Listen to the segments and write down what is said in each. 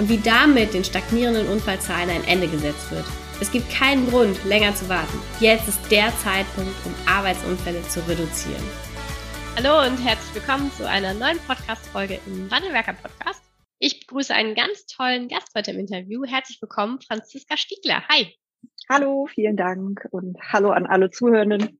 und wie damit den stagnierenden Unfallzahlen ein Ende gesetzt wird. Es gibt keinen Grund, länger zu warten. Jetzt ist der Zeitpunkt, um Arbeitsunfälle zu reduzieren. Hallo und herzlich willkommen zu einer neuen Podcast-Folge im Wandelwerker Podcast. Ich begrüße einen ganz tollen Gast heute im Interview. Herzlich willkommen, Franziska Stiegler. Hi. Hallo, vielen Dank und hallo an alle Zuhörenden.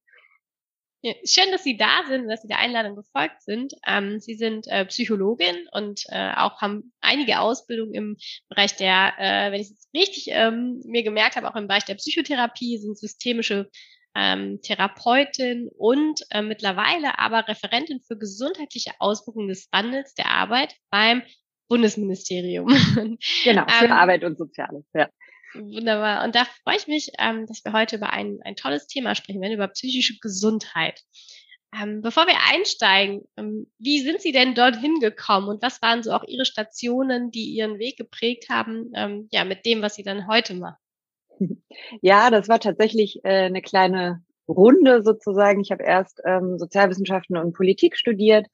Ja, schön, dass Sie da sind, dass Sie der Einladung gefolgt sind. Ähm, Sie sind äh, Psychologin und äh, auch haben einige Ausbildungen im Bereich der, äh, wenn ich es richtig ähm, mir gemerkt habe, auch im Bereich der Psychotherapie, sind systemische ähm, Therapeutin und äh, mittlerweile aber Referentin für gesundheitliche Auswirkungen des Wandels der Arbeit beim Bundesministerium. Genau, für ähm, Arbeit und Soziales, ja. Wunderbar. Und da freue ich mich, ähm, dass wir heute über ein, ein tolles Thema sprechen werden, über psychische Gesundheit. Ähm, bevor wir einsteigen, ähm, wie sind Sie denn dorthin gekommen und was waren so auch Ihre Stationen, die Ihren Weg geprägt haben, ähm, ja, mit dem, was Sie dann heute machen? Ja, das war tatsächlich äh, eine kleine Runde sozusagen. Ich habe erst ähm, Sozialwissenschaften und Politik studiert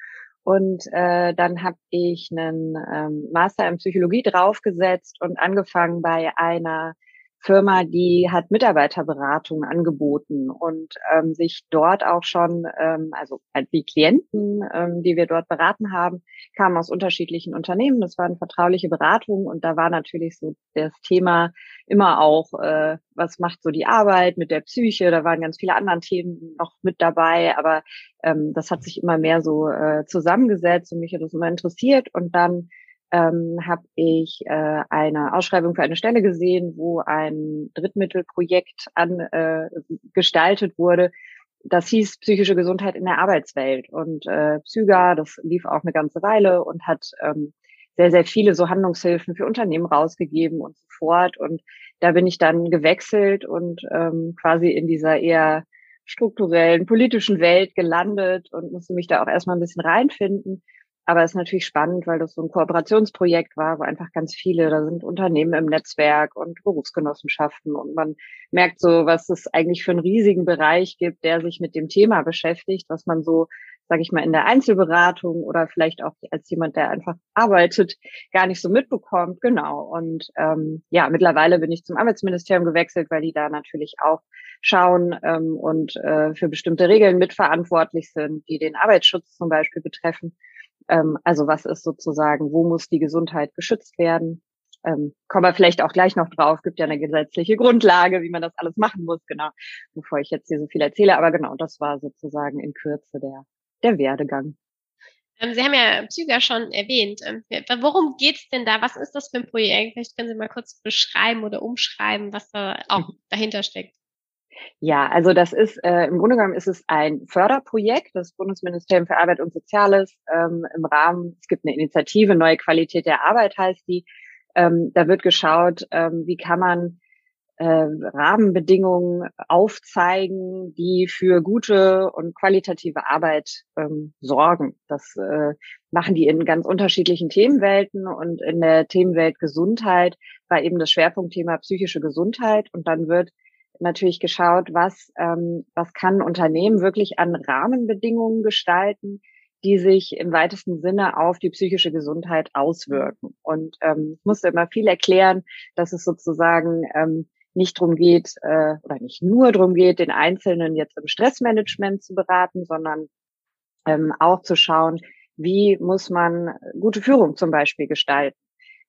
und äh, dann habe ich einen ähm, Master in Psychologie draufgesetzt und angefangen bei einer Firma, die hat Mitarbeiterberatung angeboten und ähm, sich dort auch schon, ähm, also halt die Klienten, ähm, die wir dort beraten haben, kamen aus unterschiedlichen Unternehmen. Das waren vertrauliche Beratungen und da war natürlich so das Thema immer auch, äh, was macht so die Arbeit mit der Psyche. Da waren ganz viele andere Themen noch mit dabei, aber ähm, das hat sich immer mehr so äh, zusammengesetzt und mich hat das immer interessiert und dann ähm, habe ich äh, eine Ausschreibung für eine Stelle gesehen, wo ein Drittmittelprojekt an, äh, gestaltet wurde. Das hieß psychische Gesundheit in der Arbeitswelt. Und äh, Psyga, das lief auch eine ganze Weile und hat ähm, sehr, sehr viele so Handlungshilfen für Unternehmen rausgegeben und so fort. Und da bin ich dann gewechselt und ähm, quasi in dieser eher strukturellen, politischen Welt gelandet und musste mich da auch erstmal ein bisschen reinfinden. Aber es ist natürlich spannend, weil das so ein Kooperationsprojekt war, wo einfach ganz viele, da sind Unternehmen im Netzwerk und Berufsgenossenschaften und man merkt so, was es eigentlich für einen riesigen Bereich gibt, der sich mit dem Thema beschäftigt, was man so, sage ich mal, in der Einzelberatung oder vielleicht auch als jemand, der einfach arbeitet, gar nicht so mitbekommt. Genau. Und ähm, ja, mittlerweile bin ich zum Arbeitsministerium gewechselt, weil die da natürlich auch schauen ähm, und äh, für bestimmte Regeln mitverantwortlich sind, die den Arbeitsschutz zum Beispiel betreffen. Ähm, also was ist sozusagen, wo muss die Gesundheit geschützt werden? Ähm, kommen wir vielleicht auch gleich noch drauf, gibt ja eine gesetzliche Grundlage, wie man das alles machen muss, genau, bevor ich jetzt hier so viel erzähle. Aber genau, das war sozusagen in Kürze der, der Werdegang. Ähm, Sie haben ja Psyga schon erwähnt. Ähm, worum geht's denn da? Was ist das für ein Projekt? Vielleicht können Sie mal kurz beschreiben oder umschreiben, was da auch dahinter steckt. Ja, also das ist äh, im Grunde genommen ist es ein Förderprojekt des Bundesministeriums für Arbeit und Soziales ähm, im Rahmen. Es gibt eine Initiative Neue Qualität der Arbeit heißt die. Ähm, da wird geschaut, ähm, wie kann man äh, Rahmenbedingungen aufzeigen, die für gute und qualitative Arbeit ähm, sorgen. Das äh, machen die in ganz unterschiedlichen Themenwelten und in der Themenwelt Gesundheit war eben das Schwerpunktthema psychische Gesundheit und dann wird natürlich geschaut, was, ähm, was kann Unternehmen wirklich an Rahmenbedingungen gestalten, die sich im weitesten Sinne auf die psychische Gesundheit auswirken. Und ähm, ich musste immer viel erklären, dass es sozusagen ähm, nicht drum geht äh, oder nicht nur drum geht, den Einzelnen jetzt im Stressmanagement zu beraten, sondern ähm, auch zu schauen, wie muss man gute Führung zum Beispiel gestalten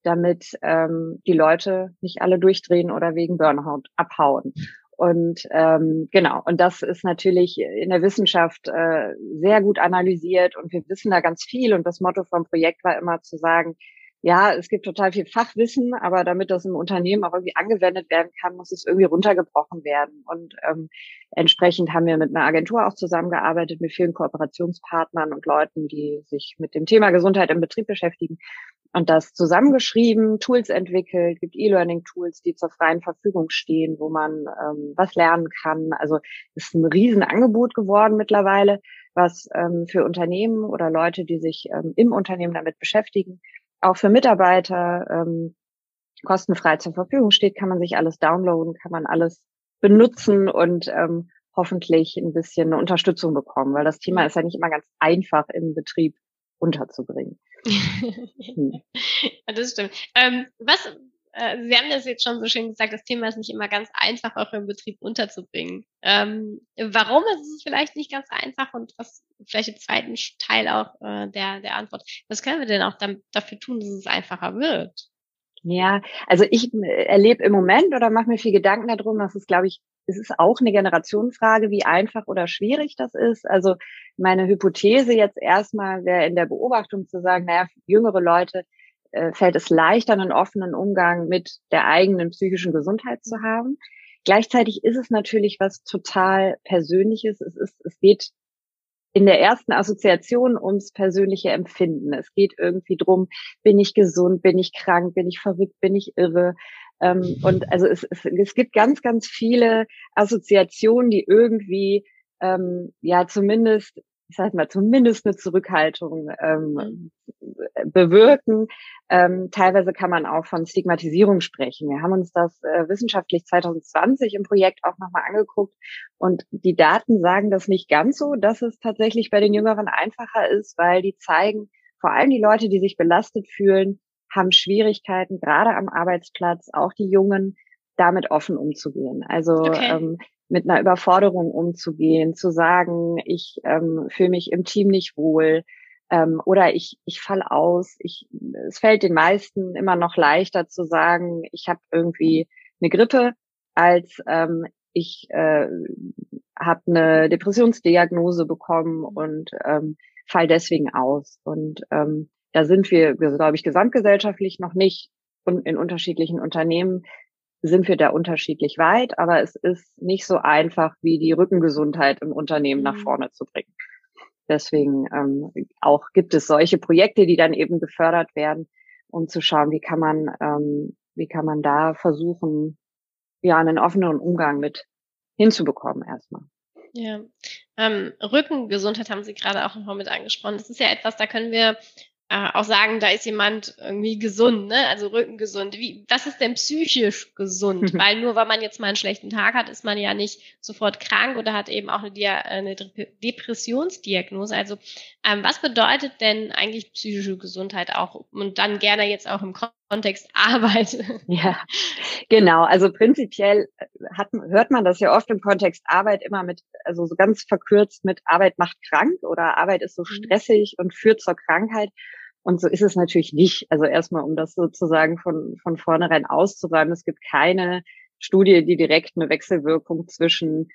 damit ähm, die Leute nicht alle durchdrehen oder wegen Burnout abhauen. Und ähm, genau, und das ist natürlich in der Wissenschaft äh, sehr gut analysiert und wir wissen da ganz viel. Und das Motto vom Projekt war immer zu sagen, ja, es gibt total viel Fachwissen, aber damit das im Unternehmen auch irgendwie angewendet werden kann, muss es irgendwie runtergebrochen werden. Und ähm, entsprechend haben wir mit einer Agentur auch zusammengearbeitet, mit vielen Kooperationspartnern und Leuten, die sich mit dem Thema Gesundheit im Betrieb beschäftigen. Und das zusammengeschrieben, Tools entwickelt, gibt E-Learning-Tools, die zur freien Verfügung stehen, wo man ähm, was lernen kann. Also ist ein Riesenangebot geworden mittlerweile, was ähm, für Unternehmen oder Leute, die sich ähm, im Unternehmen damit beschäftigen, auch für Mitarbeiter ähm, kostenfrei zur Verfügung steht, kann man sich alles downloaden, kann man alles benutzen und ähm, hoffentlich ein bisschen eine Unterstützung bekommen, weil das Thema ist ja nicht immer ganz einfach im Betrieb unterzubringen. Hm. Das stimmt. Ähm, was, äh, Sie haben das jetzt schon so schön gesagt, das Thema ist nicht immer ganz einfach, auch im Betrieb unterzubringen. Ähm, warum ist es vielleicht nicht ganz einfach und was vielleicht im zweiten Teil auch äh, der, der Antwort, was können wir denn auch dann, dafür tun, dass es einfacher wird? Ja, also ich äh, erlebe im Moment oder mache mir viel Gedanken darum, dass es, glaube ich, es ist auch eine Generationenfrage, wie einfach oder schwierig das ist. Also meine Hypothese jetzt erstmal wäre in der Beobachtung zu sagen, naja, jüngere Leute äh, fällt es leichter, einen offenen Umgang mit der eigenen psychischen Gesundheit zu haben. Gleichzeitig ist es natürlich was total Persönliches. Es ist, es geht in der ersten Assoziation ums persönliche Empfinden. Es geht irgendwie drum, bin ich gesund, bin ich krank, bin ich verrückt, bin ich irre. Ähm, und also es, es, es gibt ganz, ganz viele Assoziationen, die irgendwie ähm, ja zumindest ich sag mal, zumindest eine Zurückhaltung ähm, bewirken. Ähm, teilweise kann man auch von Stigmatisierung sprechen. Wir haben uns das äh, wissenschaftlich 2020 im Projekt auch nochmal angeguckt und die Daten sagen das nicht ganz so, dass es tatsächlich bei den Jüngeren einfacher ist, weil die zeigen, vor allem die Leute, die sich belastet fühlen, haben Schwierigkeiten, gerade am Arbeitsplatz, auch die Jungen, damit offen umzugehen. Also okay. ähm, mit einer Überforderung umzugehen, zu sagen, ich ähm, fühle mich im Team nicht wohl ähm, oder ich, ich fall aus. Ich, es fällt den meisten immer noch leichter zu sagen, ich habe irgendwie eine Grippe, als ähm, ich äh, habe eine Depressionsdiagnose bekommen und ähm, fall deswegen aus. Und ähm, da sind wir, glaube ich, gesamtgesellschaftlich noch nicht und in unterschiedlichen Unternehmen sind wir da unterschiedlich weit, aber es ist nicht so einfach, wie die Rückengesundheit im Unternehmen nach mhm. vorne zu bringen. Deswegen ähm, auch gibt es solche Projekte, die dann eben gefördert werden, um zu schauen, wie kann man, ähm, wie kann man da versuchen, ja, einen offenen Umgang mit hinzubekommen erstmal. Ja, ähm, Rückengesundheit haben Sie gerade auch nochmal mit angesprochen. Das ist ja etwas, da können wir äh, auch sagen, da ist jemand irgendwie gesund, ne? also rückengesund. Wie, was ist denn psychisch gesund? weil nur weil man jetzt mal einen schlechten Tag hat, ist man ja nicht sofort krank oder hat eben auch eine, Dia eine Depressionsdiagnose. Also ähm, was bedeutet denn eigentlich psychische Gesundheit auch und dann gerne jetzt auch im Kontext Arbeit? Ja, genau. Also prinzipiell äh, hat, hört man das ja oft im Kontext Arbeit immer mit, also so ganz verkürzt mit Arbeit macht krank oder Arbeit ist so mhm. stressig und führt zur Krankheit. Und so ist es natürlich nicht. Also erstmal, um das sozusagen von, von vornherein auszuräumen, es gibt keine Studie, die direkt eine Wechselwirkung zwischen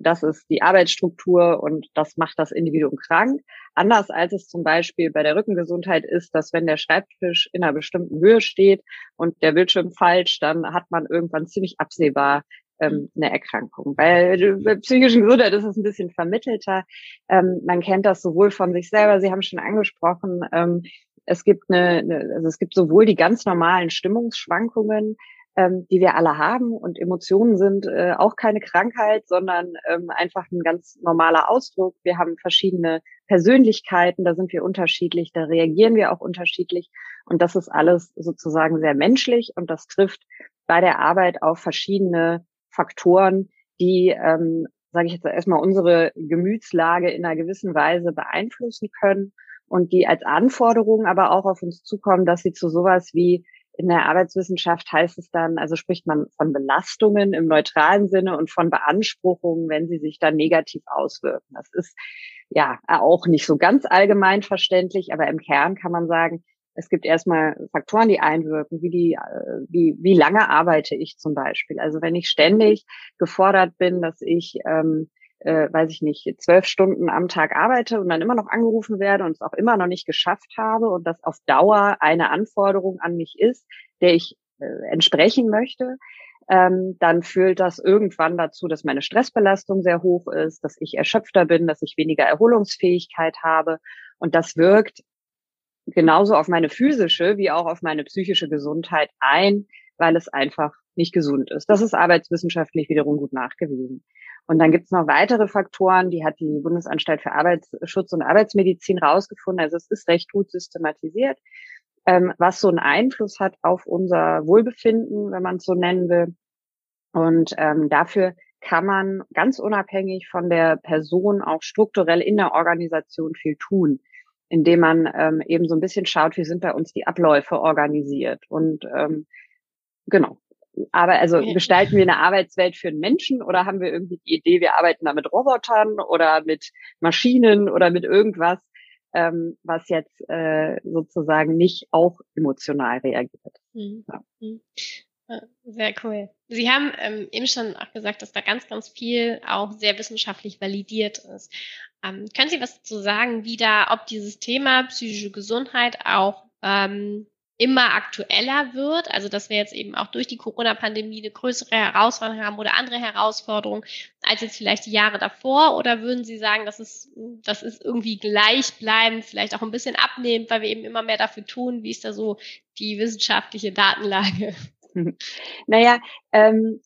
das ist die Arbeitsstruktur und das macht das Individuum krank. Anders als es zum Beispiel bei der Rückengesundheit ist, dass wenn der Schreibtisch in einer bestimmten Höhe steht und der Bildschirm falsch, dann hat man irgendwann ziemlich absehbar ähm, eine Erkrankung. Bei, bei psychischen Gesundheit ist es ein bisschen vermittelter. Ähm, man kennt das sowohl von sich selber, Sie haben schon angesprochen, ähm, es gibt eine, also es gibt sowohl die ganz normalen Stimmungsschwankungen, ähm, die wir alle haben. Und Emotionen sind äh, auch keine Krankheit, sondern ähm, einfach ein ganz normaler Ausdruck. Wir haben verschiedene Persönlichkeiten, da sind wir unterschiedlich, da reagieren wir auch unterschiedlich. Und das ist alles sozusagen sehr menschlich und das trifft bei der Arbeit auf verschiedene Faktoren, die, ähm, sage ich jetzt erstmal, unsere Gemütslage in einer gewissen Weise beeinflussen können und die als Anforderungen aber auch auf uns zukommen, dass sie zu sowas wie in der Arbeitswissenschaft heißt es dann, also spricht man von Belastungen im neutralen Sinne und von Beanspruchungen, wenn sie sich dann negativ auswirken. Das ist ja auch nicht so ganz allgemein verständlich, aber im Kern kann man sagen, es gibt erstmal Faktoren, die einwirken, wie die, äh, wie, wie lange arbeite ich zum Beispiel. Also wenn ich ständig gefordert bin, dass ich ähm, äh, weiß ich nicht, zwölf Stunden am Tag arbeite und dann immer noch angerufen werde und es auch immer noch nicht geschafft habe und das auf Dauer eine Anforderung an mich ist, der ich äh, entsprechen möchte, ähm, dann führt das irgendwann dazu, dass meine Stressbelastung sehr hoch ist, dass ich erschöpfter bin, dass ich weniger Erholungsfähigkeit habe und das wirkt genauso auf meine physische wie auch auf meine psychische Gesundheit ein, weil es einfach nicht gesund ist. Das ist arbeitswissenschaftlich wiederum gut nachgewiesen. Und dann gibt es noch weitere Faktoren, die hat die Bundesanstalt für Arbeitsschutz und Arbeitsmedizin rausgefunden. Also es ist recht gut systematisiert, ähm, was so einen Einfluss hat auf unser Wohlbefinden, wenn man es so nennen will. Und ähm, dafür kann man ganz unabhängig von der Person auch strukturell in der Organisation viel tun, indem man ähm, eben so ein bisschen schaut, wie sind bei uns die Abläufe organisiert. Und ähm, genau, aber also gestalten wir eine Arbeitswelt für einen Menschen oder haben wir irgendwie die Idee, wir arbeiten da mit Robotern oder mit Maschinen oder mit irgendwas, ähm, was jetzt äh, sozusagen nicht auch emotional reagiert. Mhm. Ja. Mhm. Sehr cool. Sie haben ähm, eben schon auch gesagt, dass da ganz, ganz viel auch sehr wissenschaftlich validiert ist. Ähm, können Sie was dazu sagen, wie da, ob dieses Thema psychische Gesundheit auch ähm, immer aktueller wird, also dass wir jetzt eben auch durch die Corona-Pandemie eine größere Herausforderung haben oder andere Herausforderungen als jetzt vielleicht die Jahre davor? Oder würden Sie sagen, das ist, das ist irgendwie gleichbleibend, vielleicht auch ein bisschen abnehmend, weil wir eben immer mehr dafür tun? Wie ist da so die wissenschaftliche Datenlage? Naja, ähm,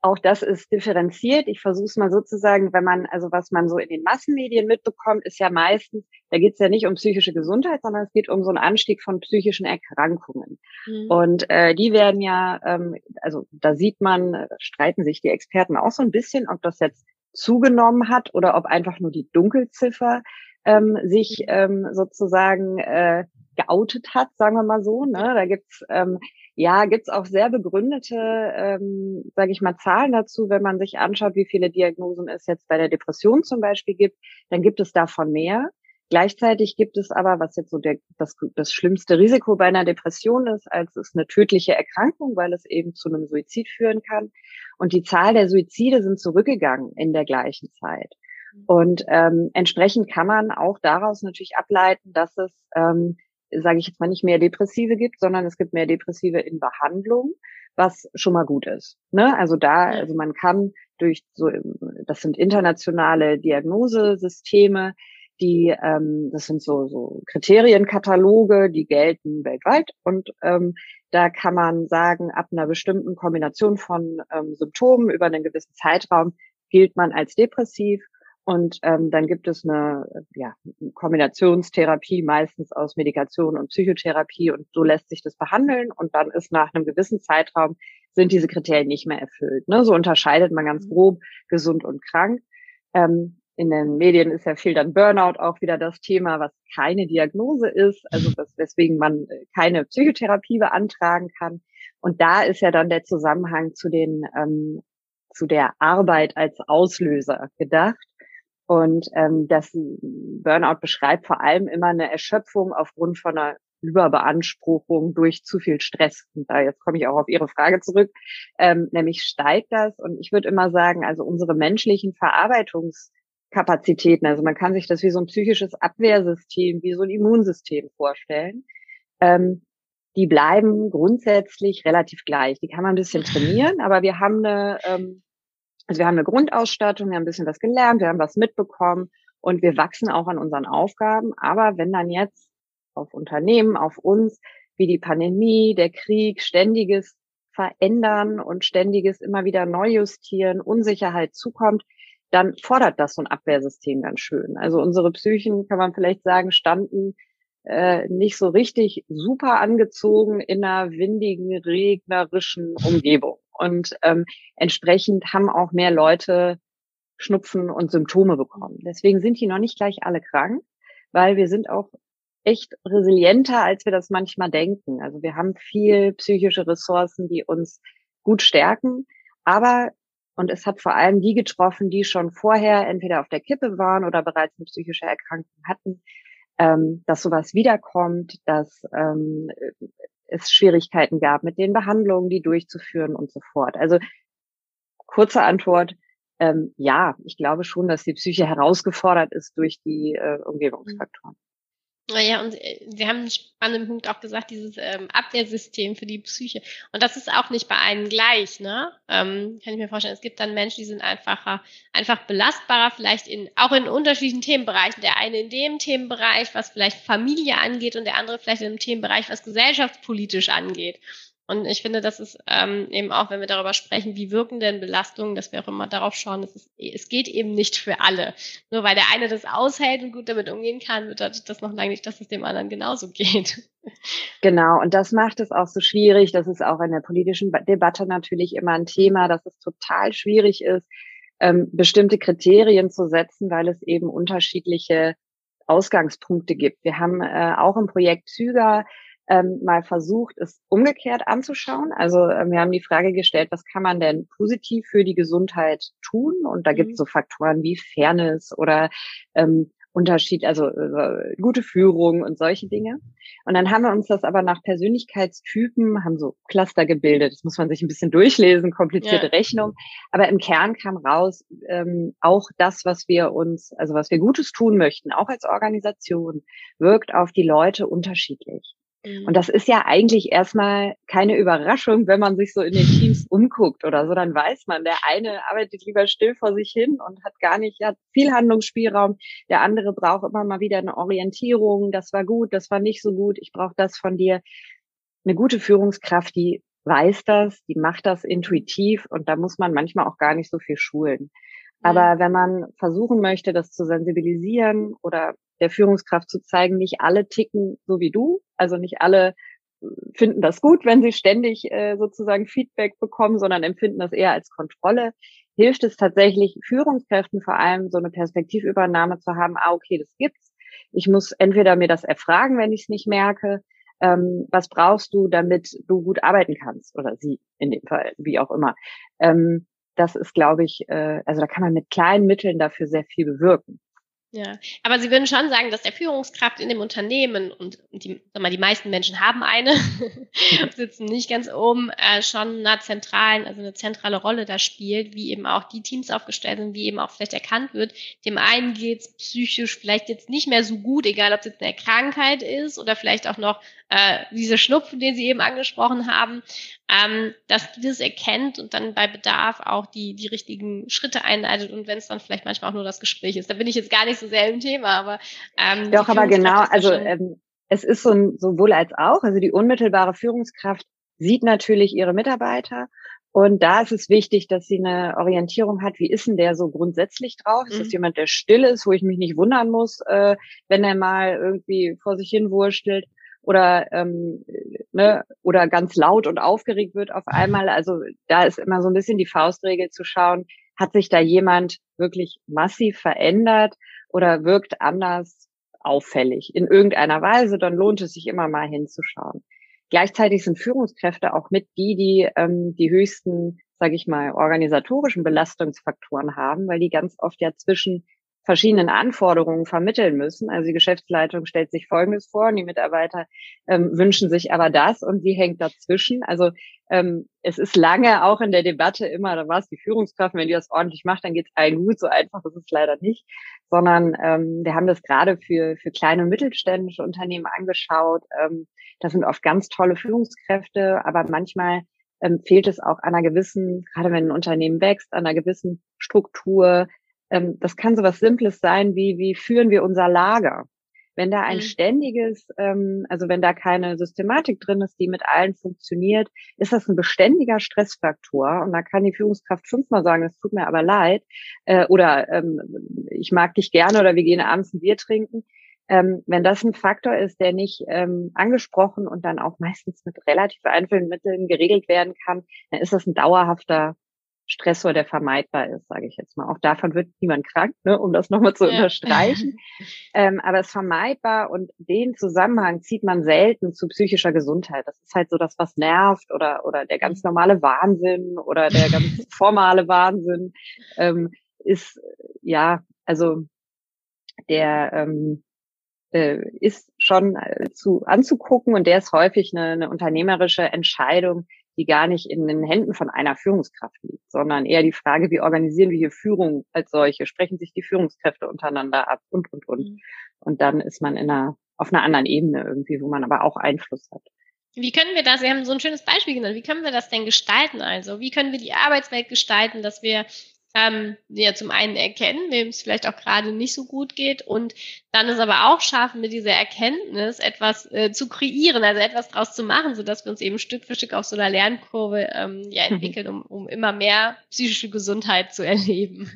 auch das ist differenziert. Ich versuche es mal sozusagen, wenn man, also was man so in den Massenmedien mitbekommt, ist ja meistens, da geht es ja nicht um psychische Gesundheit, sondern es geht um so einen Anstieg von psychischen Erkrankungen. Mhm. Und äh, die werden ja, ähm, also da sieht man, streiten sich die Experten auch so ein bisschen, ob das jetzt zugenommen hat oder ob einfach nur die Dunkelziffer ähm, sich mhm. ähm, sozusagen äh, geoutet hat, sagen wir mal so. Ne? Da gibt's ähm, ja, gibt's auch sehr begründete, ähm, sage ich mal, Zahlen dazu. Wenn man sich anschaut, wie viele Diagnosen es jetzt bei der Depression zum Beispiel gibt, dann gibt es davon mehr. Gleichzeitig gibt es aber, was jetzt so der, das, das schlimmste Risiko bei einer Depression ist, als es eine tödliche Erkrankung, weil es eben zu einem Suizid führen kann. Und die Zahl der Suizide sind zurückgegangen in der gleichen Zeit. Und ähm, entsprechend kann man auch daraus natürlich ableiten, dass es ähm, sage ich jetzt mal, nicht mehr Depressive gibt, sondern es gibt mehr Depressive in Behandlung, was schon mal gut ist. Ne? Also da, also man kann durch so, das sind internationale Diagnosesysteme, die, ähm, das sind so, so Kriterienkataloge, die gelten weltweit und ähm, da kann man sagen, ab einer bestimmten Kombination von ähm, Symptomen über einen gewissen Zeitraum gilt man als depressiv und ähm, dann gibt es eine ja, Kombinationstherapie, meistens aus Medikation und Psychotherapie. Und so lässt sich das behandeln. Und dann ist nach einem gewissen Zeitraum sind diese Kriterien nicht mehr erfüllt. Ne? So unterscheidet man ganz mhm. grob gesund und krank. Ähm, in den Medien ist ja viel dann Burnout auch wieder das Thema, was keine Diagnose ist, also das, weswegen man äh, keine Psychotherapie beantragen kann. Und da ist ja dann der Zusammenhang zu den ähm, zu der Arbeit als Auslöser gedacht. Und ähm, das Burnout beschreibt vor allem immer eine Erschöpfung aufgrund von einer Überbeanspruchung durch zu viel Stress. Und da jetzt komme ich auch auf Ihre Frage zurück. Ähm, nämlich steigt das. Und ich würde immer sagen, also unsere menschlichen Verarbeitungskapazitäten, also man kann sich das wie so ein psychisches Abwehrsystem, wie so ein Immunsystem vorstellen. Ähm, die bleiben grundsätzlich relativ gleich. Die kann man ein bisschen trainieren, aber wir haben eine ähm, also wir haben eine Grundausstattung, wir haben ein bisschen was gelernt, wir haben was mitbekommen und wir wachsen auch an unseren Aufgaben. Aber wenn dann jetzt auf Unternehmen, auf uns, wie die Pandemie, der Krieg, ständiges Verändern und ständiges immer wieder neu justieren, Unsicherheit zukommt, dann fordert das so ein Abwehrsystem ganz schön. Also unsere Psychen, kann man vielleicht sagen, standen äh, nicht so richtig super angezogen in einer windigen, regnerischen Umgebung. Und ähm, entsprechend haben auch mehr Leute Schnupfen und Symptome bekommen. Deswegen sind die noch nicht gleich alle krank, weil wir sind auch echt resilienter, als wir das manchmal denken. Also wir haben viel psychische Ressourcen, die uns gut stärken. Aber, und es hat vor allem die getroffen, die schon vorher entweder auf der Kippe waren oder bereits eine psychische Erkrankung hatten, ähm, dass sowas wiederkommt, dass ähm, es Schwierigkeiten gab mit den Behandlungen, die durchzuführen und so fort. Also kurze Antwort, ähm, ja, ich glaube schon, dass die Psyche herausgefordert ist durch die äh, Umgebungsfaktoren. Naja, und äh, Sie haben einen spannenden Punkt auch gesagt, dieses ähm, Abwehrsystem für die Psyche. Und das ist auch nicht bei allen gleich, ne? Ähm, kann ich mir vorstellen. Es gibt dann Menschen, die sind einfacher, einfach belastbarer, vielleicht in, auch in unterschiedlichen Themenbereichen. Der eine in dem Themenbereich, was vielleicht Familie angeht und der andere vielleicht in dem Themenbereich, was gesellschaftspolitisch angeht. Und ich finde, das ist ähm, eben auch, wenn wir darüber sprechen, wie wirken denn Belastungen, dass wir auch immer darauf schauen, dass es, es geht eben nicht für alle. Nur weil der eine das aushält und gut damit umgehen kann, bedeutet das noch lange nicht, dass es dem anderen genauso geht. Genau, und das macht es auch so schwierig. Das ist auch in der politischen Debatte natürlich immer ein Thema, dass es total schwierig ist, ähm, bestimmte Kriterien zu setzen, weil es eben unterschiedliche Ausgangspunkte gibt. Wir haben äh, auch im Projekt Züger ähm, mal versucht, es umgekehrt anzuschauen. Also äh, wir haben die Frage gestellt, was kann man denn positiv für die Gesundheit tun? Und da mhm. gibt es so Faktoren wie Fairness oder ähm, Unterschied, also äh, gute Führung und solche Dinge. Und dann haben wir uns das aber nach Persönlichkeitstypen, haben so Cluster gebildet. Das muss man sich ein bisschen durchlesen, komplizierte ja. Rechnung. Aber im Kern kam raus, ähm, auch das, was wir uns, also was wir Gutes tun möchten, auch als Organisation, wirkt auf die Leute unterschiedlich. Und das ist ja eigentlich erstmal keine Überraschung, wenn man sich so in den Teams umguckt oder so, dann weiß man, der eine arbeitet lieber still vor sich hin und hat gar nicht, hat viel Handlungsspielraum. Der andere braucht immer mal wieder eine Orientierung. Das war gut, das war nicht so gut. Ich brauche das von dir. Eine gute Führungskraft, die weiß das, die macht das intuitiv und da muss man manchmal auch gar nicht so viel schulen. Aber wenn man versuchen möchte, das zu sensibilisieren oder der Führungskraft zu zeigen, nicht alle ticken so wie du, also nicht alle äh, finden das gut, wenn sie ständig äh, sozusagen Feedback bekommen, sondern empfinden das eher als Kontrolle, hilft es tatsächlich Führungskräften vor allem so eine Perspektivübernahme zu haben, ah, okay, das gibt's. Ich muss entweder mir das erfragen, wenn ich es nicht merke, ähm, was brauchst du, damit du gut arbeiten kannst, oder sie in dem Fall, wie auch immer. Ähm, das ist, glaube ich, äh, also da kann man mit kleinen Mitteln dafür sehr viel bewirken. Ja, aber Sie würden schon sagen, dass der Führungskraft in dem Unternehmen und die, sag mal, die meisten Menschen haben eine, sitzen nicht ganz oben, äh, schon eine zentralen, also eine zentrale Rolle da spielt, wie eben auch die Teams aufgestellt sind, wie eben auch vielleicht erkannt wird. Dem einen geht's psychisch vielleicht jetzt nicht mehr so gut, egal ob es jetzt eine Krankheit ist oder vielleicht auch noch äh, diese Schnupfen, den Sie eben angesprochen haben, ähm, dass die das erkennt und dann bei Bedarf auch die, die richtigen Schritte einleitet und wenn es dann vielleicht manchmal auch nur das Gespräch ist. Da bin ich jetzt gar nicht so sehr im Thema, aber ähm, Doch, aber genau, also ähm, es ist so ein, sowohl als auch, also die unmittelbare Führungskraft sieht natürlich ihre Mitarbeiter und da ist es wichtig, dass sie eine Orientierung hat, wie ist denn der so grundsätzlich drauf? Ist mhm. das jemand, der still ist, wo ich mich nicht wundern muss, äh, wenn er mal irgendwie vor sich hin wurstelt? oder ähm, ne, oder ganz laut und aufgeregt wird auf einmal. Also da ist immer so ein bisschen die Faustregel zu schauen, hat sich da jemand wirklich massiv verändert oder wirkt anders auffällig in irgendeiner Weise, dann lohnt es sich immer mal hinzuschauen. Gleichzeitig sind Führungskräfte auch mit die, die ähm, die höchsten, sage ich mal, organisatorischen Belastungsfaktoren haben, weil die ganz oft ja zwischen verschiedenen Anforderungen vermitteln müssen. Also die Geschäftsleitung stellt sich Folgendes vor und die Mitarbeiter ähm, wünschen sich aber das und sie hängt dazwischen. Also ähm, es ist lange auch in der Debatte immer, da war es die Führungskraft, wenn die das ordentlich macht, dann geht es allen gut. So einfach ist es leider nicht, sondern ähm, wir haben das gerade für, für kleine und mittelständische Unternehmen angeschaut. Ähm, das sind oft ganz tolle Führungskräfte, aber manchmal ähm, fehlt es auch an einer gewissen, gerade wenn ein Unternehmen wächst, an einer gewissen Struktur, ähm, das kann so was Simples sein, wie wie führen wir unser Lager. Wenn da ein mhm. ständiges, ähm, also wenn da keine Systematik drin ist, die mit allen funktioniert, ist das ein beständiger Stressfaktor. Und da kann die Führungskraft fünfmal sagen, es tut mir aber leid, äh, oder ähm, ich mag dich gerne oder wir gehen abends ein Bier trinken. Ähm, wenn das ein Faktor ist, der nicht ähm, angesprochen und dann auch meistens mit relativ einfachen Mitteln geregelt werden kann, dann ist das ein dauerhafter Stressor, der vermeidbar ist, sage ich jetzt mal. Auch davon wird niemand krank, ne, um das nochmal zu ja. unterstreichen. ähm, aber es ist vermeidbar und den Zusammenhang zieht man selten zu psychischer Gesundheit. Das ist halt so das, was nervt oder, oder der ganz normale Wahnsinn oder der ganz formale Wahnsinn ähm, ist, ja, also der ähm, äh, ist schon äh, zu anzugucken und der ist häufig eine, eine unternehmerische Entscheidung, die gar nicht in den Händen von einer Führungskraft liegt, sondern eher die Frage, wie organisieren wir hier Führung als solche? Sprechen sich die Führungskräfte untereinander ab und, und, und. Mhm. Und dann ist man in einer auf einer anderen Ebene irgendwie, wo man aber auch Einfluss hat. Wie können wir das, Sie haben so ein schönes Beispiel genannt, wie können wir das denn gestalten also? Wie können wir die Arbeitswelt gestalten, dass wir ähm, ja zum einen erkennen, wem es vielleicht auch gerade nicht so gut geht und dann es aber auch schaffen, mit dieser Erkenntnis etwas äh, zu kreieren, also etwas draus zu machen, sodass wir uns eben Stück für Stück auf so einer Lernkurve ähm, ja, mhm. entwickeln, um, um immer mehr psychische Gesundheit zu erleben.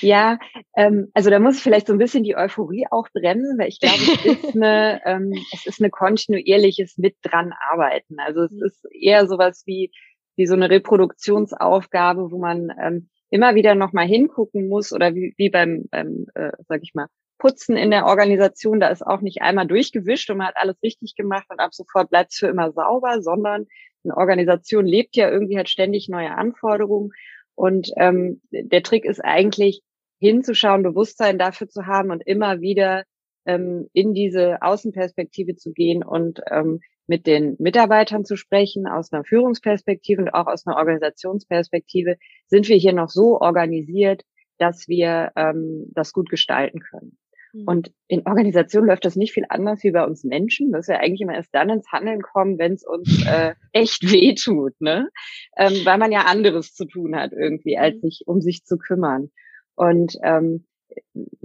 Ja, ähm, also da muss vielleicht so ein bisschen die Euphorie auch brennen, weil ich glaube, es ist eine, ähm, es ist eine kontinuierliches mit dran arbeiten. Also es mhm. ist eher sowas wie wie so eine Reproduktionsaufgabe, wo man ähm, immer wieder nochmal hingucken muss oder wie, wie beim, beim äh, sag ich mal, Putzen in der Organisation, da ist auch nicht einmal durchgewischt und man hat alles richtig gemacht und ab sofort bleibt es für immer sauber, sondern eine Organisation lebt ja irgendwie, hat ständig neue Anforderungen. Und ähm, der Trick ist eigentlich hinzuschauen, Bewusstsein dafür zu haben und immer wieder ähm, in diese Außenperspektive zu gehen und ähm, mit den Mitarbeitern zu sprechen, aus einer Führungsperspektive und auch aus einer Organisationsperspektive, sind wir hier noch so organisiert, dass wir ähm, das gut gestalten können. Mhm. Und in Organisationen läuft das nicht viel anders wie bei uns Menschen, dass wir eigentlich immer erst dann ins Handeln kommen, wenn es uns äh, echt weh tut, ne? Ähm, weil man ja anderes zu tun hat irgendwie, als mhm. sich um sich zu kümmern. Und ähm,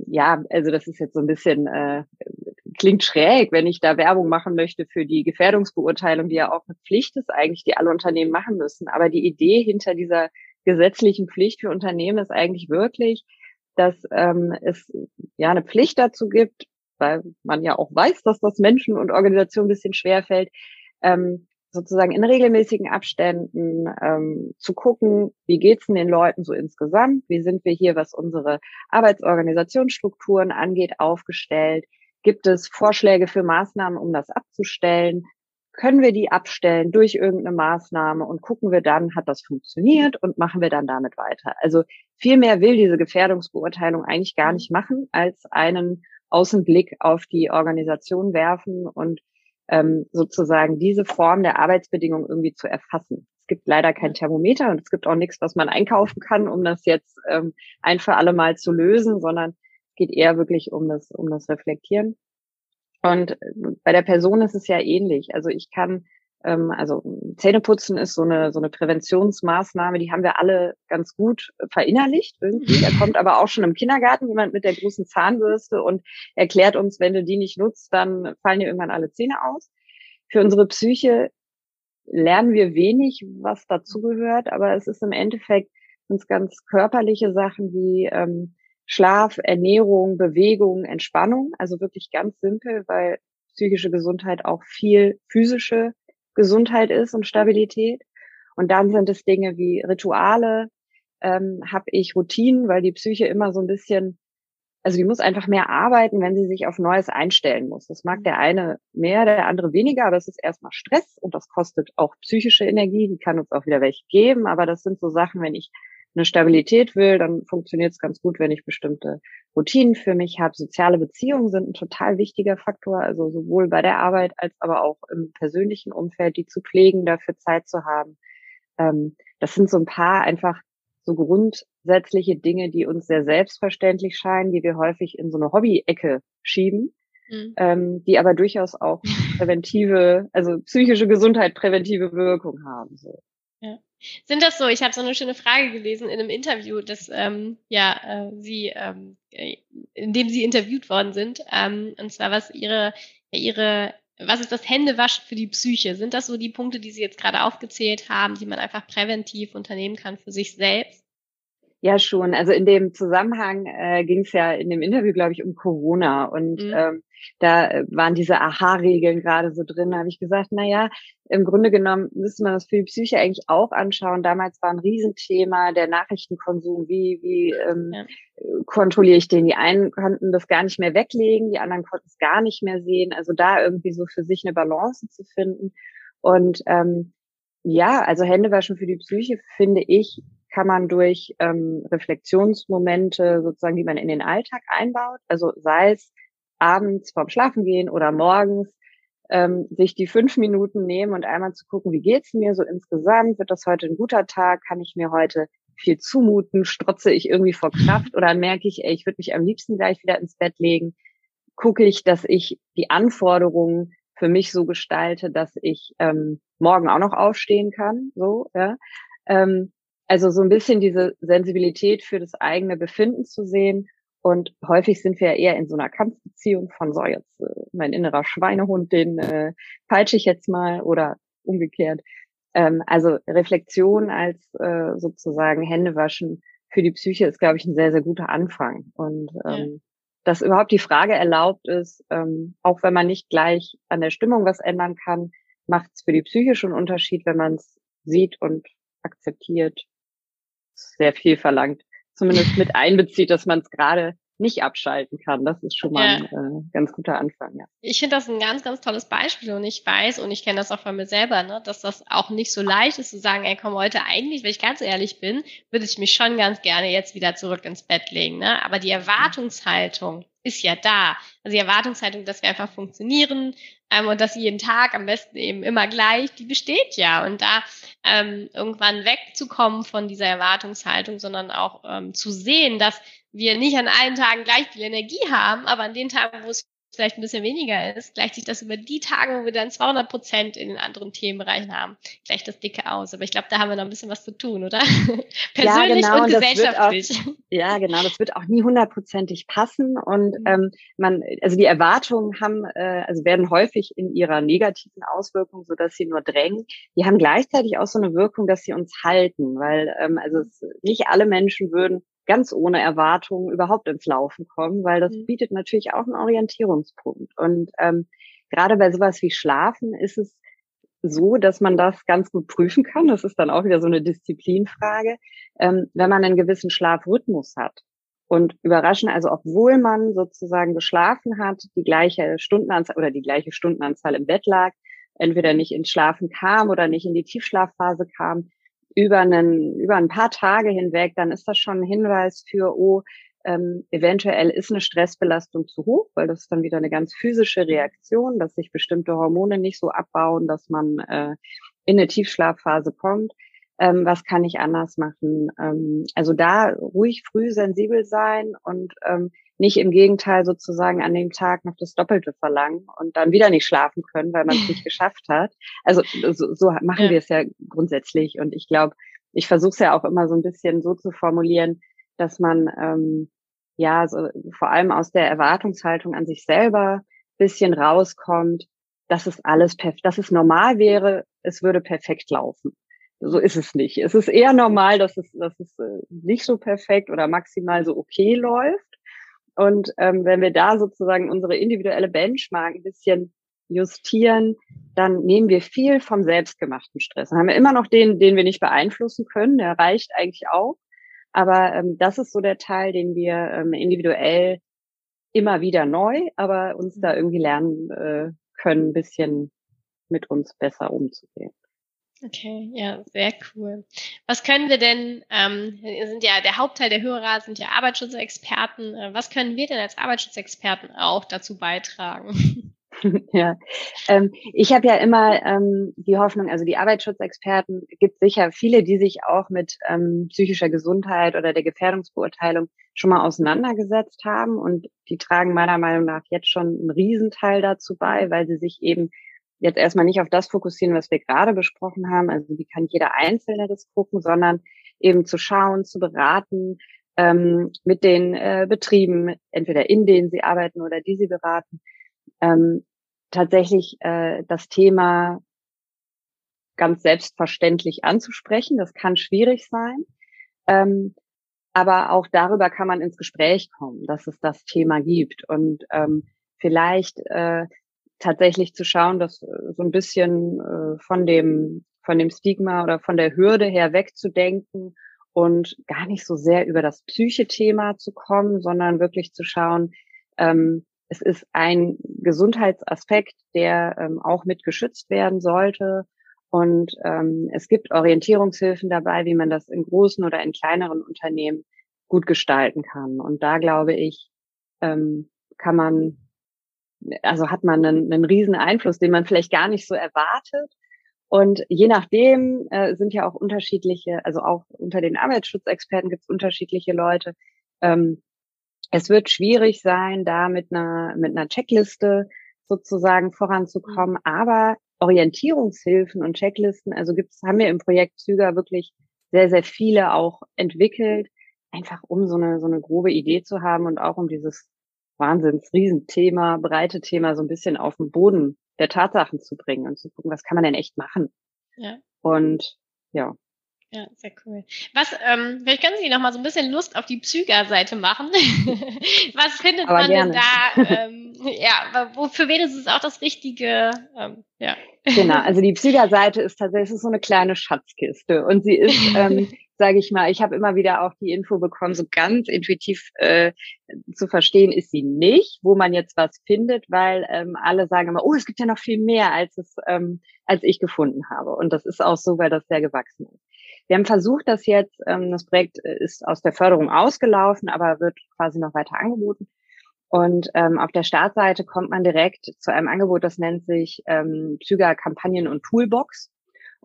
ja, also das ist jetzt so ein bisschen äh, klingt schräg, wenn ich da Werbung machen möchte für die Gefährdungsbeurteilung, die ja auch eine Pflicht ist eigentlich, die alle Unternehmen machen müssen. Aber die Idee hinter dieser gesetzlichen Pflicht für Unternehmen ist eigentlich wirklich, dass ähm, es ja eine Pflicht dazu gibt, weil man ja auch weiß, dass das Menschen und Organisationen ein bisschen schwer fällt, ähm, sozusagen in regelmäßigen Abständen ähm, zu gucken, wie geht's denn den Leuten so insgesamt, wie sind wir hier, was unsere Arbeitsorganisationsstrukturen angeht, aufgestellt, gibt es Vorschläge für Maßnahmen, um das abzustellen, können wir die abstellen durch irgendeine Maßnahme und gucken wir dann, hat das funktioniert und machen wir dann damit weiter. Also viel mehr will diese Gefährdungsbeurteilung eigentlich gar nicht machen, als einen Außenblick auf die Organisation werfen und ähm, sozusagen diese Form der Arbeitsbedingungen irgendwie zu erfassen. Es gibt leider kein Thermometer und es gibt auch nichts, was man einkaufen kann, um das jetzt ähm, ein für alle Mal zu lösen, sondern es geht eher wirklich um das, um das Reflektieren. Und bei der Person ist es ja ähnlich. Also ich kann, ähm, also Zähneputzen ist so eine so eine Präventionsmaßnahme, die haben wir alle ganz gut verinnerlicht irgendwie. Da kommt aber auch schon im Kindergarten jemand mit der großen Zahnbürste und erklärt uns, wenn du die nicht nutzt, dann fallen dir irgendwann alle Zähne aus. Für unsere Psyche lernen wir wenig, was dazugehört, aber es ist im Endeffekt uns ganz körperliche Sachen wie ähm, Schlaf, Ernährung, Bewegung, Entspannung. Also wirklich ganz simpel, weil psychische Gesundheit auch viel physische Gesundheit ist und Stabilität. Und dann sind es Dinge wie Rituale, ähm, habe ich Routinen, weil die Psyche immer so ein bisschen, also die muss einfach mehr arbeiten, wenn sie sich auf Neues einstellen muss. Das mag der eine mehr, der andere weniger, aber es ist erstmal Stress und das kostet auch psychische Energie, die kann uns auch wieder welche geben, aber das sind so Sachen, wenn ich eine Stabilität will, dann funktioniert es ganz gut, wenn ich bestimmte Routinen für mich habe. Soziale Beziehungen sind ein total wichtiger Faktor, also sowohl bei der Arbeit als aber auch im persönlichen Umfeld, die zu pflegen, dafür Zeit zu haben. Ähm, das sind so ein paar einfach so grundsätzliche Dinge, die uns sehr selbstverständlich scheinen, die wir häufig in so eine Hobby-Ecke schieben. Mhm. Ähm, die aber durchaus auch präventive, also psychische Gesundheit präventive Wirkung haben. So. Ja. Sind das so? Ich habe so eine schöne Frage gelesen in einem Interview, das ähm, ja äh, Sie, ähm, äh, in dem Sie interviewt worden sind. Ähm, und zwar was Ihre Ihre was ist das Händewaschen für die Psyche? Sind das so die Punkte, die Sie jetzt gerade aufgezählt haben, die man einfach präventiv unternehmen kann für sich selbst? Ja, schon. Also in dem Zusammenhang äh, ging es ja in dem Interview, glaube ich, um Corona. Und mhm. ähm, da äh, waren diese Aha-Regeln gerade so drin. Da habe ich gesagt, na ja, im Grunde genommen müsste man das für die Psyche eigentlich auch anschauen. Damals war ein Riesenthema der Nachrichtenkonsum. Wie, wie ähm, ja. kontrolliere ich den? Die einen konnten das gar nicht mehr weglegen, die anderen konnten es gar nicht mehr sehen. Also da irgendwie so für sich eine Balance zu finden. Und ähm, ja, also Händewaschen für die Psyche finde ich kann man durch ähm, Reflexionsmomente sozusagen, die man in den Alltag einbaut, also sei es abends vorm Schlafengehen oder morgens, ähm, sich die fünf Minuten nehmen und einmal zu gucken, wie geht's mir so insgesamt? Wird das heute ein guter Tag? Kann ich mir heute viel zumuten? Strotze ich irgendwie vor Kraft oder merke ich, ey, ich würde mich am liebsten gleich wieder ins Bett legen? gucke ich, dass ich die Anforderungen für mich so gestalte, dass ich ähm, morgen auch noch aufstehen kann. So, ja. Ähm, also so ein bisschen diese Sensibilität für das eigene Befinden zu sehen. Und häufig sind wir ja eher in so einer Kampfbeziehung von so jetzt äh, mein innerer Schweinehund, den äh, peitsche ich jetzt mal oder umgekehrt. Ähm, also Reflexion als äh, sozusagen Händewaschen für die Psyche ist, glaube ich, ein sehr, sehr guter Anfang. Und ähm, ja. dass überhaupt die Frage erlaubt ist, ähm, auch wenn man nicht gleich an der Stimmung was ändern kann, macht es für die Psyche schon einen Unterschied, wenn man es sieht und akzeptiert. Sehr viel verlangt. Zumindest mit einbezieht, dass man es gerade nicht abschalten kann. Das ist schon mal ja. ein äh, ganz guter Anfang. Ja. Ich finde das ein ganz, ganz tolles Beispiel und ich weiß und ich kenne das auch von mir selber, ne, dass das auch nicht so leicht ist zu sagen, ey, komm heute eigentlich, wenn ich ganz ehrlich bin, würde ich mich schon ganz gerne jetzt wieder zurück ins Bett legen. Ne? Aber die Erwartungshaltung ist ja da. Also die Erwartungshaltung, dass wir einfach funktionieren ähm, und dass jeden Tag am besten eben immer gleich, die besteht ja. Und da ähm, irgendwann wegzukommen von dieser Erwartungshaltung, sondern auch ähm, zu sehen, dass wir nicht an allen Tagen gleich viel Energie haben, aber an den Tagen, wo es vielleicht ein bisschen weniger ist, gleicht sich das über die Tage, wo wir dann 200 Prozent in den anderen Themenbereichen haben, gleicht das dicke aus. Aber ich glaube, da haben wir noch ein bisschen was zu tun, oder? Persönlich ja, genau, und gesellschaftlich. Auch, ja, genau, das wird auch nie hundertprozentig passen und mhm. ähm, man, also die Erwartungen haben, äh, also werden häufig in ihrer negativen Auswirkung, so dass sie nur drängen. Die haben gleichzeitig auch so eine Wirkung, dass sie uns halten, weil ähm, also es, nicht alle Menschen würden ganz ohne Erwartungen überhaupt ins Laufen kommen, weil das mhm. bietet natürlich auch einen Orientierungspunkt. Und ähm, gerade bei sowas wie Schlafen ist es so, dass man das ganz gut prüfen kann. Das ist dann auch wieder so eine Disziplinfrage, ähm, wenn man einen gewissen Schlafrhythmus hat. Und überraschen, also obwohl man sozusagen geschlafen hat, die gleiche Stundenanzahl oder die gleiche Stundenanzahl im Bett lag, entweder nicht ins Schlafen kam oder nicht in die Tiefschlafphase kam, über, einen, über ein paar Tage hinweg, dann ist das schon ein Hinweis für, oh, ähm, eventuell ist eine Stressbelastung zu hoch, weil das ist dann wieder eine ganz physische Reaktion, dass sich bestimmte Hormone nicht so abbauen, dass man äh, in eine Tiefschlafphase kommt. Ähm, was kann ich anders machen? Ähm, also da ruhig früh sensibel sein und ähm, nicht im Gegenteil sozusagen an dem Tag noch das Doppelte verlangen und dann wieder nicht schlafen können, weil man es nicht geschafft hat. Also so, so machen ja. wir es ja grundsätzlich und ich glaube, ich versuche es ja auch immer so ein bisschen so zu formulieren, dass man ähm, ja so, vor allem aus der Erwartungshaltung an sich selber bisschen rauskommt, dass es alles perfekt, dass es normal wäre, es würde perfekt laufen. So ist es nicht. Es ist eher normal, dass es, dass es äh, nicht so perfekt oder maximal so okay läuft. Und ähm, wenn wir da sozusagen unsere individuelle Benchmark ein bisschen justieren, dann nehmen wir viel vom selbstgemachten Stress. Dann haben wir immer noch den, den wir nicht beeinflussen können, der reicht eigentlich auch. Aber ähm, das ist so der Teil, den wir ähm, individuell immer wieder neu, aber uns da irgendwie lernen äh, können, ein bisschen mit uns besser umzugehen. Okay, ja, sehr cool. Was können wir denn, ähm, sind ja, der Hauptteil der Hörer sind ja Arbeitsschutzexperten. Äh, was können wir denn als Arbeitsschutzexperten auch dazu beitragen? Ja, ähm, ich habe ja immer ähm, die Hoffnung, also die Arbeitsschutzexperten gibt sicher viele, die sich auch mit ähm, psychischer Gesundheit oder der Gefährdungsbeurteilung schon mal auseinandergesetzt haben und die tragen meiner Meinung nach jetzt schon einen Riesenteil dazu bei, weil sie sich eben jetzt erstmal nicht auf das fokussieren, was wir gerade besprochen haben, also wie kann jeder Einzelne das gucken, sondern eben zu schauen, zu beraten ähm, mit den äh, Betrieben, entweder in denen sie arbeiten oder die sie beraten, ähm, tatsächlich äh, das Thema ganz selbstverständlich anzusprechen. Das kann schwierig sein. Ähm, aber auch darüber kann man ins Gespräch kommen, dass es das Thema gibt. Und ähm, vielleicht äh, tatsächlich zu schauen, dass äh, so ein bisschen äh, von dem von dem Stigma oder von der Hürde her wegzudenken und gar nicht so sehr über das Psyche-Thema zu kommen, sondern wirklich zu schauen, ähm, es ist ein Gesundheitsaspekt, der ähm, auch mit geschützt werden sollte. Und ähm, es gibt Orientierungshilfen dabei, wie man das in großen oder in kleineren Unternehmen gut gestalten kann. Und da glaube ich, ähm, kann man also hat man einen, einen riesen Einfluss, den man vielleicht gar nicht so erwartet. Und je nachdem äh, sind ja auch unterschiedliche, also auch unter den Arbeitsschutzexperten gibt es unterschiedliche Leute, ähm, es wird schwierig sein, da mit einer, mit einer Checkliste sozusagen voranzukommen, mhm. aber Orientierungshilfen und Checklisten, also gibt's, haben wir im Projekt Züger wirklich sehr, sehr viele auch entwickelt, einfach um so eine, so eine grobe Idee zu haben und auch um dieses Wahnsinns Riesenthema, breite Thema so ein bisschen auf den Boden der Tatsachen zu bringen und zu gucken, was kann man denn echt machen. Ja. Und ja, ja, sehr cool. Was, ähm, vielleicht können Sie noch mal so ein bisschen Lust auf die Psyga-Seite machen. Was findet Aber man gerne. denn da? Ähm, ja, wo, für wen ist es auch das Richtige? Ähm, ja. Genau, also die Psyga-Seite ist tatsächlich ist so eine kleine Schatzkiste und sie ist, ähm, sage ich mal, ich habe immer wieder auch die Info bekommen, so ganz intuitiv äh, zu verstehen ist sie nicht, wo man jetzt was findet, weil ähm, alle sagen immer, oh, es gibt ja noch viel mehr, als es ähm, als ich gefunden habe. Und das ist auch so, weil das sehr gewachsen ist. Wir haben versucht, das jetzt, ähm, das Projekt äh, ist aus der Förderung ausgelaufen, aber wird quasi noch weiter angeboten. Und ähm, auf der Startseite kommt man direkt zu einem Angebot, das nennt sich ähm, Züger Kampagnen und Toolbox.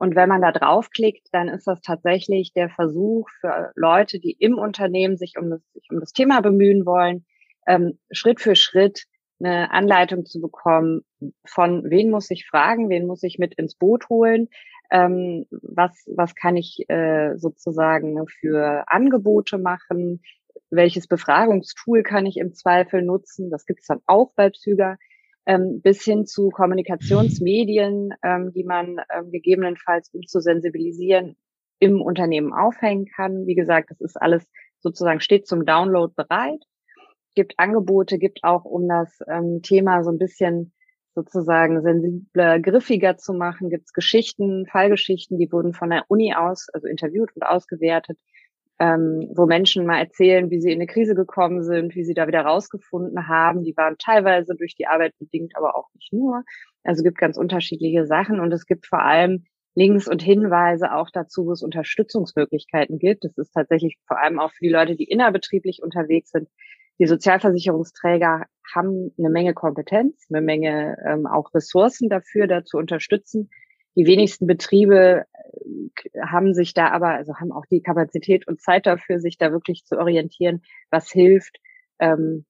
Und wenn man da draufklickt, dann ist das tatsächlich der Versuch für Leute, die im Unternehmen sich um das, sich um das Thema bemühen wollen, ähm, Schritt für Schritt eine Anleitung zu bekommen, von wen muss ich fragen, wen muss ich mit ins Boot holen, ähm, was, was kann ich äh, sozusagen für Angebote machen, welches Befragungstool kann ich im Zweifel nutzen, das gibt es dann auch bei Psyga, ähm, bis hin zu Kommunikationsmedien, ähm, die man ähm, gegebenenfalls, um zu sensibilisieren, im Unternehmen aufhängen kann. Wie gesagt, das ist alles sozusagen steht zum Download bereit. Gibt Angebote, gibt auch um das ähm, Thema so ein bisschen sozusagen sensibler, griffiger zu machen, gibt es Geschichten, Fallgeschichten, die wurden von der Uni aus, also interviewt und ausgewertet, ähm, wo Menschen mal erzählen, wie sie in eine Krise gekommen sind, wie sie da wieder rausgefunden haben. Die waren teilweise durch die Arbeit bedingt, aber auch nicht nur. Also gibt ganz unterschiedliche Sachen und es gibt vor allem Links und Hinweise auch dazu, wo es Unterstützungsmöglichkeiten gibt. Das ist tatsächlich vor allem auch für die Leute, die innerbetrieblich unterwegs sind, die Sozialversicherungsträger haben eine Menge Kompetenz, eine Menge ähm, auch Ressourcen dafür, da zu unterstützen. Die wenigsten Betriebe äh, haben sich da aber, also haben auch die Kapazität und Zeit dafür, sich da wirklich zu orientieren, was hilft, ähm,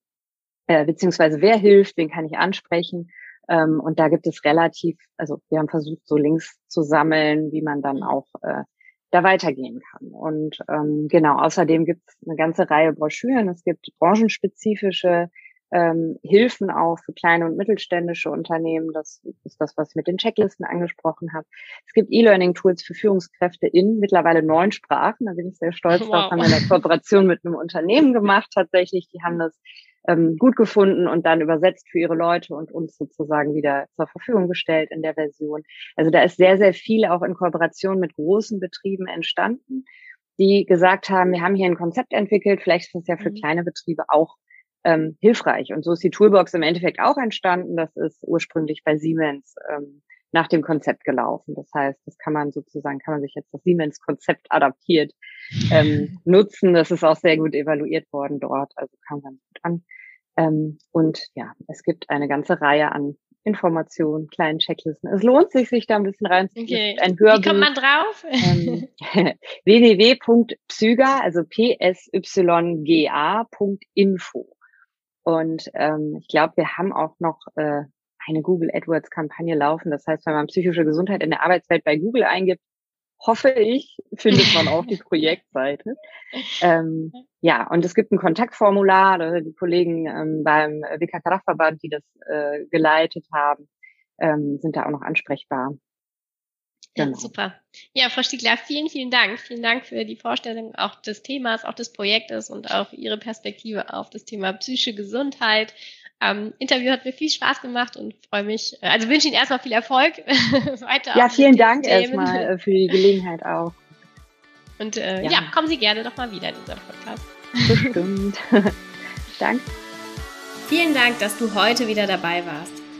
äh, beziehungsweise wer hilft, wen kann ich ansprechen. Ähm, und da gibt es relativ, also wir haben versucht, so Links zu sammeln, wie man dann auch äh, da weitergehen kann. Und ähm, genau, außerdem gibt es eine ganze Reihe Broschüren. Es gibt branchenspezifische ähm, Hilfen auch für kleine und mittelständische Unternehmen. Das ist das, was ich mit den Checklisten angesprochen habe. Es gibt E-Learning-Tools für Führungskräfte in mittlerweile neun Sprachen. Da bin ich sehr stolz wow. drauf. Haben wir eine Kooperation mit einem Unternehmen gemacht tatsächlich. Die haben das ähm, gut gefunden und dann übersetzt für ihre Leute und uns sozusagen wieder zur Verfügung gestellt in der Version. Also da ist sehr, sehr viel auch in Kooperation mit großen Betrieben entstanden, die gesagt haben, wir haben hier ein Konzept entwickelt, vielleicht ist das ja für mhm. kleine Betriebe auch ähm, hilfreich. Und so ist die Toolbox im Endeffekt auch entstanden. Das ist ursprünglich bei Siemens ähm, nach dem Konzept gelaufen. Das heißt, das kann man sozusagen, kann man sich jetzt das Siemens-Konzept adaptiert ähm, nutzen. Das ist auch sehr gut evaluiert worden dort, also kam ganz gut an. Ähm, und ja, es gibt eine ganze Reihe an Informationen, kleinen Checklisten. Es lohnt sich, sich da ein bisschen reinzuziehen. Okay. Ein Hörbuch. Wie kommt man drauf? ähm, www.psyga, also psyga.info. Und ähm, ich glaube, wir haben auch noch äh, eine Google AdWords Kampagne laufen. Das heißt, wenn man psychische Gesundheit in der Arbeitswelt bei Google eingibt, hoffe ich, findet man auch die Projektseite. Ähm, ja, und es gibt ein Kontaktformular, die Kollegen ähm, beim WKK-Verband, die das äh, geleitet haben, ähm, sind da auch noch ansprechbar. Genau. Super. Ja, Frau Stiegler, vielen, vielen Dank. Vielen Dank für die Vorstellung auch des Themas, auch des Projektes und auch Ihre Perspektive auf das Thema psychische Gesundheit. Ähm, Interview hat mir viel Spaß gemacht und freue mich, äh, also wünsche Ihnen erstmal viel Erfolg weiter. Ja, vielen Dank Themen. erstmal äh, für die Gelegenheit auch. Und äh, ja. ja. kommen Sie gerne doch mal wieder in unserem Podcast. Bestimmt. Danke. Vielen Dank, dass du heute wieder dabei warst.